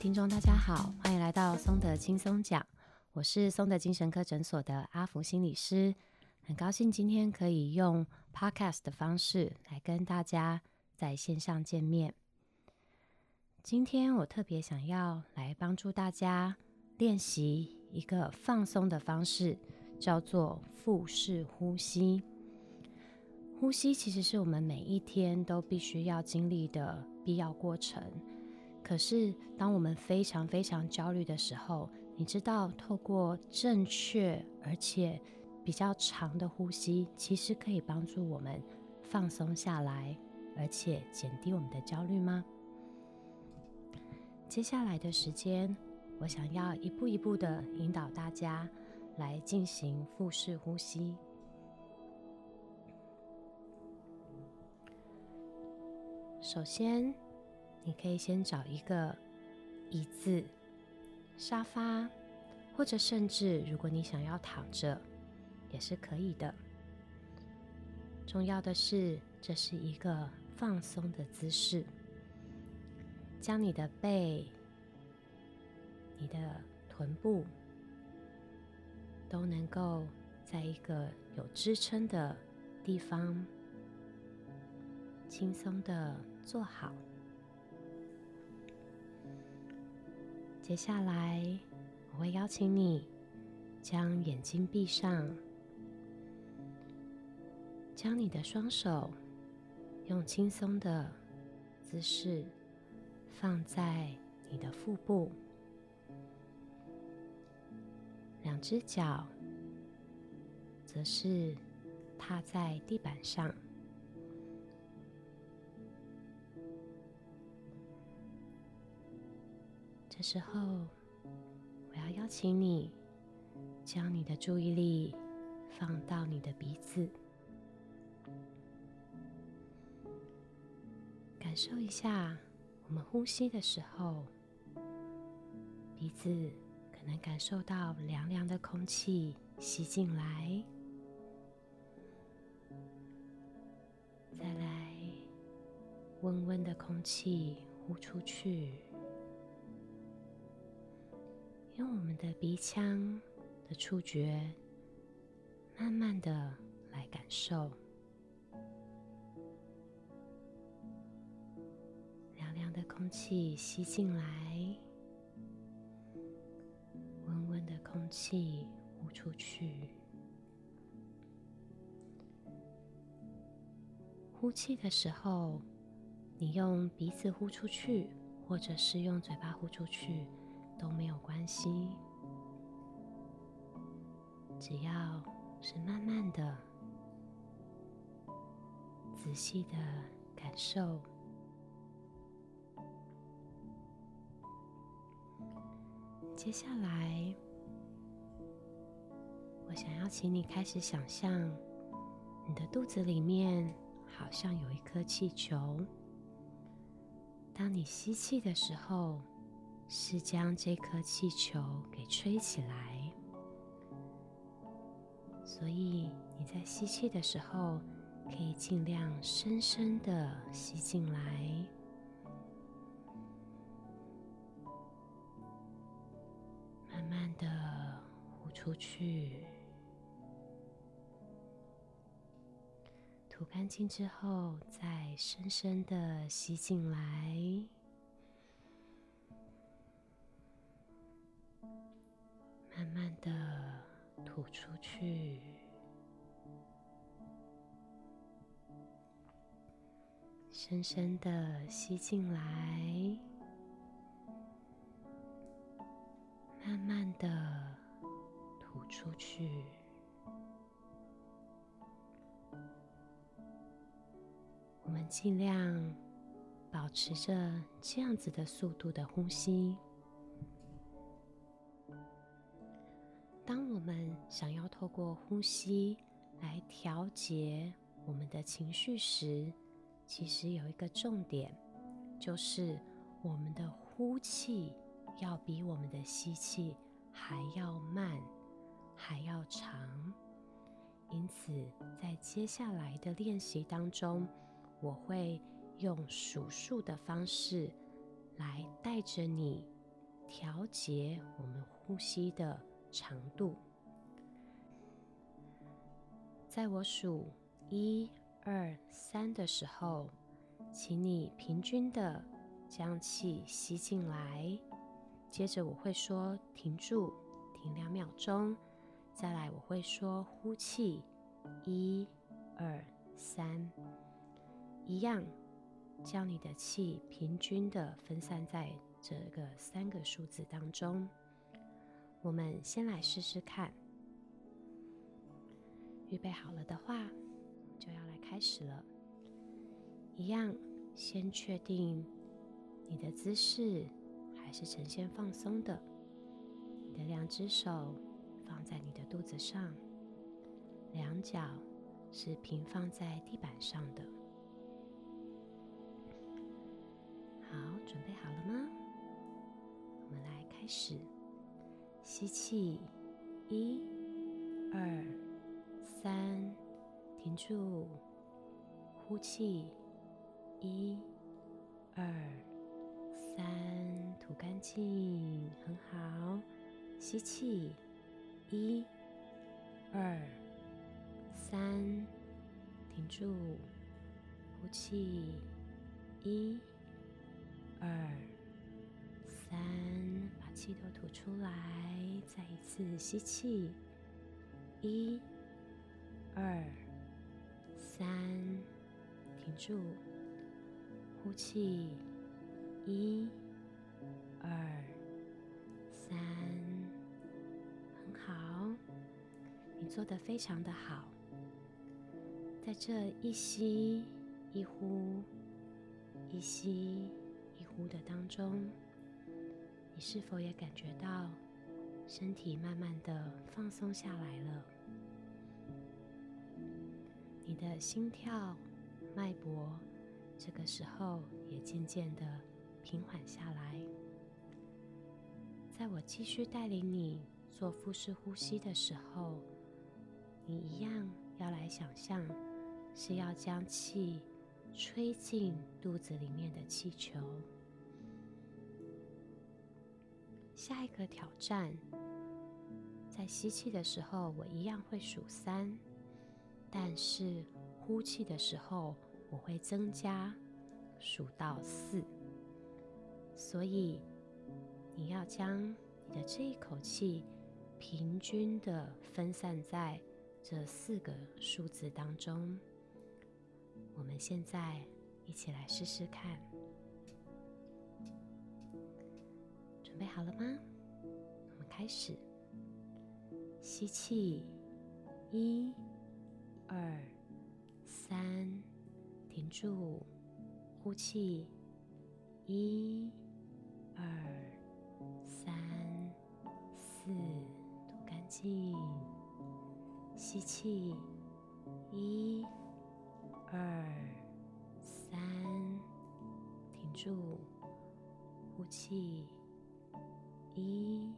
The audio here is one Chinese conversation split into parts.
听众大家好，欢迎来到松德轻松讲，我是松德精神科诊所的阿福心理师，很高兴今天可以用 Podcast 的方式来跟大家在线上见面。今天我特别想要来帮助大家练习一个放松的方式，叫做腹式呼吸。呼吸其实是我们每一天都必须要经历的必要过程。可是，当我们非常非常焦虑的时候，你知道，透过正确而且比较长的呼吸，其实可以帮助我们放松下来，而且减低我们的焦虑吗？接下来的时间，我想要一步一步的引导大家来进行腹式呼吸。首先，你可以先找一个椅子、沙发，或者甚至如果你想要躺着，也是可以的。重要的是，这是一个放松的姿势，将你的背、你的臀部都能够在一个有支撑的地方，轻松的坐好。接下来，我会邀请你将眼睛闭上，将你的双手用轻松的姿势放在你的腹部，两只脚则是踏在地板上。这时候，我要邀请你将你的注意力放到你的鼻子，感受一下我们呼吸的时候，鼻子可能感受到凉凉的空气吸进来，再来温温的空气呼出去。用我们的鼻腔的触觉，慢慢的来感受凉凉的空气吸进来，温温的空气呼出去。呼气的时候，你用鼻子呼出去，或者是用嘴巴呼出去。都没有关系，只要是慢慢的、仔细的感受。接下来，我想要请你开始想象，你的肚子里面好像有一颗气球。当你吸气的时候，是将这颗气球给吹起来，所以你在吸气的时候，可以尽量深深的吸进来，慢慢的呼出去，吐干净之后，再深深的吸进来。慢慢的吐出去，深深的吸进来，慢慢的吐出去。我们尽量保持着这样子的速度的呼吸。当我们想要透过呼吸来调节我们的情绪时，其实有一个重点，就是我们的呼气要比我们的吸气还要慢，还要长。因此，在接下来的练习当中，我会用数数的方式来带着你调节我们呼吸的长度。在我数一二三的时候，请你平均的将气吸进来。接着我会说停住，停两秒钟。再来我会说呼气，一、二、三，一样，将你的气平均的分散在这个三个数字当中。我们先来试试看。预备好了的话，就要来开始了。一样，先确定你的姿势还是呈现放松的。你的两只手放在你的肚子上，两脚是平放在地板上的。好，准备好了吗？我们来开始。吸气，一、二。三，停住，呼气，一、二、三，吐干净，很好。吸气，一、二、三，停住，呼气，一、二、三，气都吐出来。再一次吸气，一。二、三，停住，呼气，一、二、三，很好，你做的非常的好。在这一吸一呼、一吸一呼的当中，你是否也感觉到身体慢慢的放松下来了？你的心跳、脉搏，这个时候也渐渐的平缓下来。在我继续带领你做腹式呼吸的时候，你一样要来想象，是要将气吹进肚子里面的气球。下一个挑战，在吸气的时候，我一样会数三。但是呼气的时候，我会增加数到四，所以你要将你的这一口气平均的分散在这四个数字当中。我们现在一起来试试看，准备好了吗？我们开始，吸气，一。二、三，停住，呼气，一、二、三、四，吐干净，吸气，一、二、三，停住，呼气，一、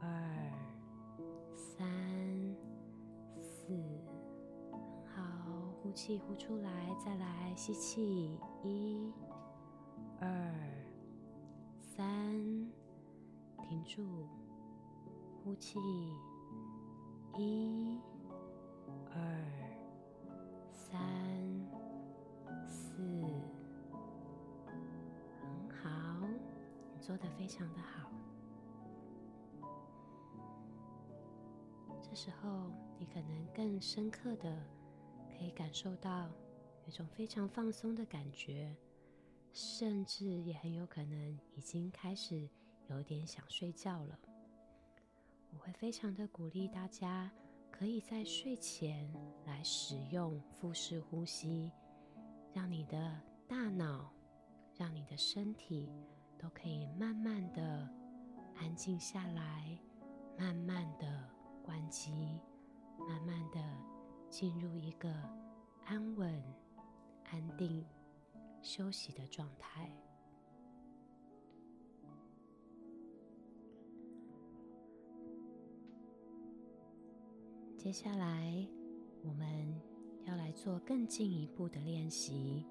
二、三、四好。呼气，呼出来，再来吸气，一、二、三，停住，呼气，一、二、三、做得非常的好。这时候，你可能更深刻的。可以感受到有种非常放松的感觉，甚至也很有可能已经开始有点想睡觉了。我会非常的鼓励大家，可以在睡前来使用腹式呼吸，让你的大脑、让你的身体都可以慢慢的安静下来，慢慢的关机，慢慢的。进入一个安稳、安定、休息的状态。接下来，我们要来做更进一步的练习。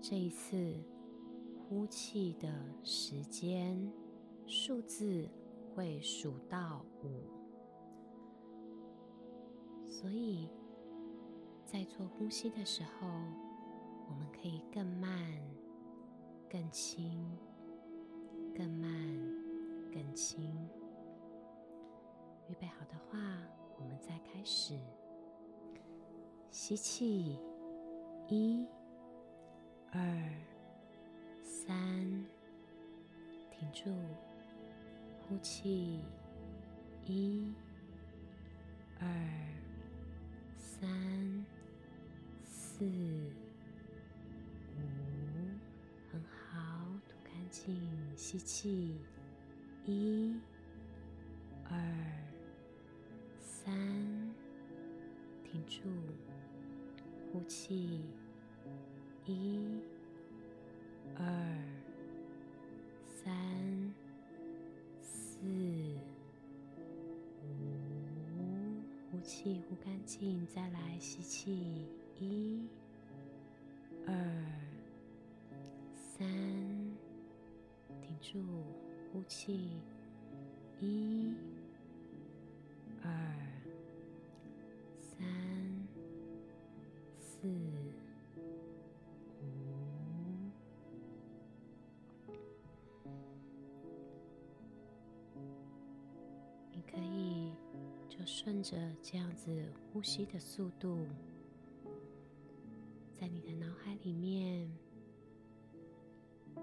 这一次，呼气的时间数字会数到五，所以在做呼吸的时候，我们可以更慢、更轻、更慢、更轻。预备好的话，我们再开始。吸气，一、二、三，停住。呼气，一、二、三、四、五，很好，吐干净。吸气，一、二、三，停住。呼气，一、二。三四、五，呼气，呼干净，再来吸气，一、二、三，停住，呼气，一、二、着这样子呼吸的速度，在你的脑海里面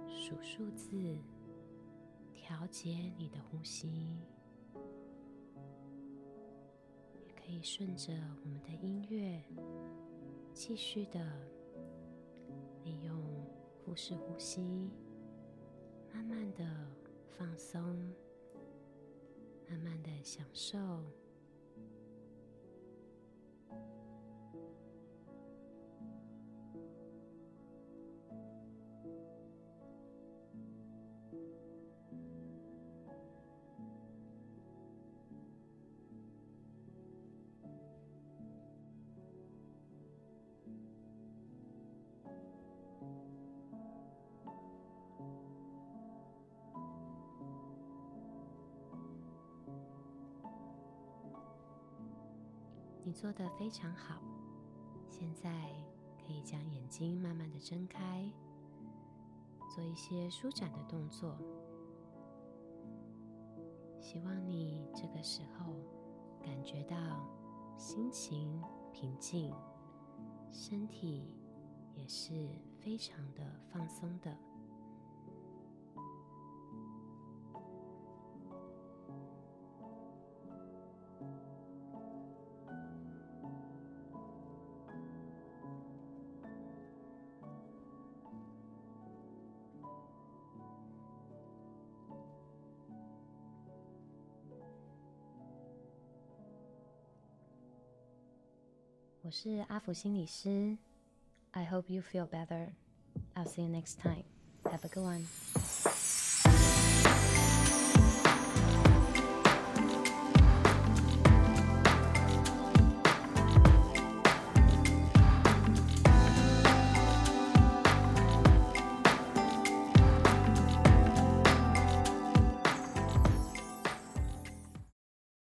数数字，调节你的呼吸，也可以顺着我们的音乐，继续的利用腹式呼吸，慢慢的放松，慢慢的享受。你做的非常好，现在可以将眼睛慢慢的睁开，做一些舒展的动作。希望你这个时候感觉到心情平静，身体也是非常的放松的。是阿福心理师。I hope you feel better. I'll see you next time. Have a good one.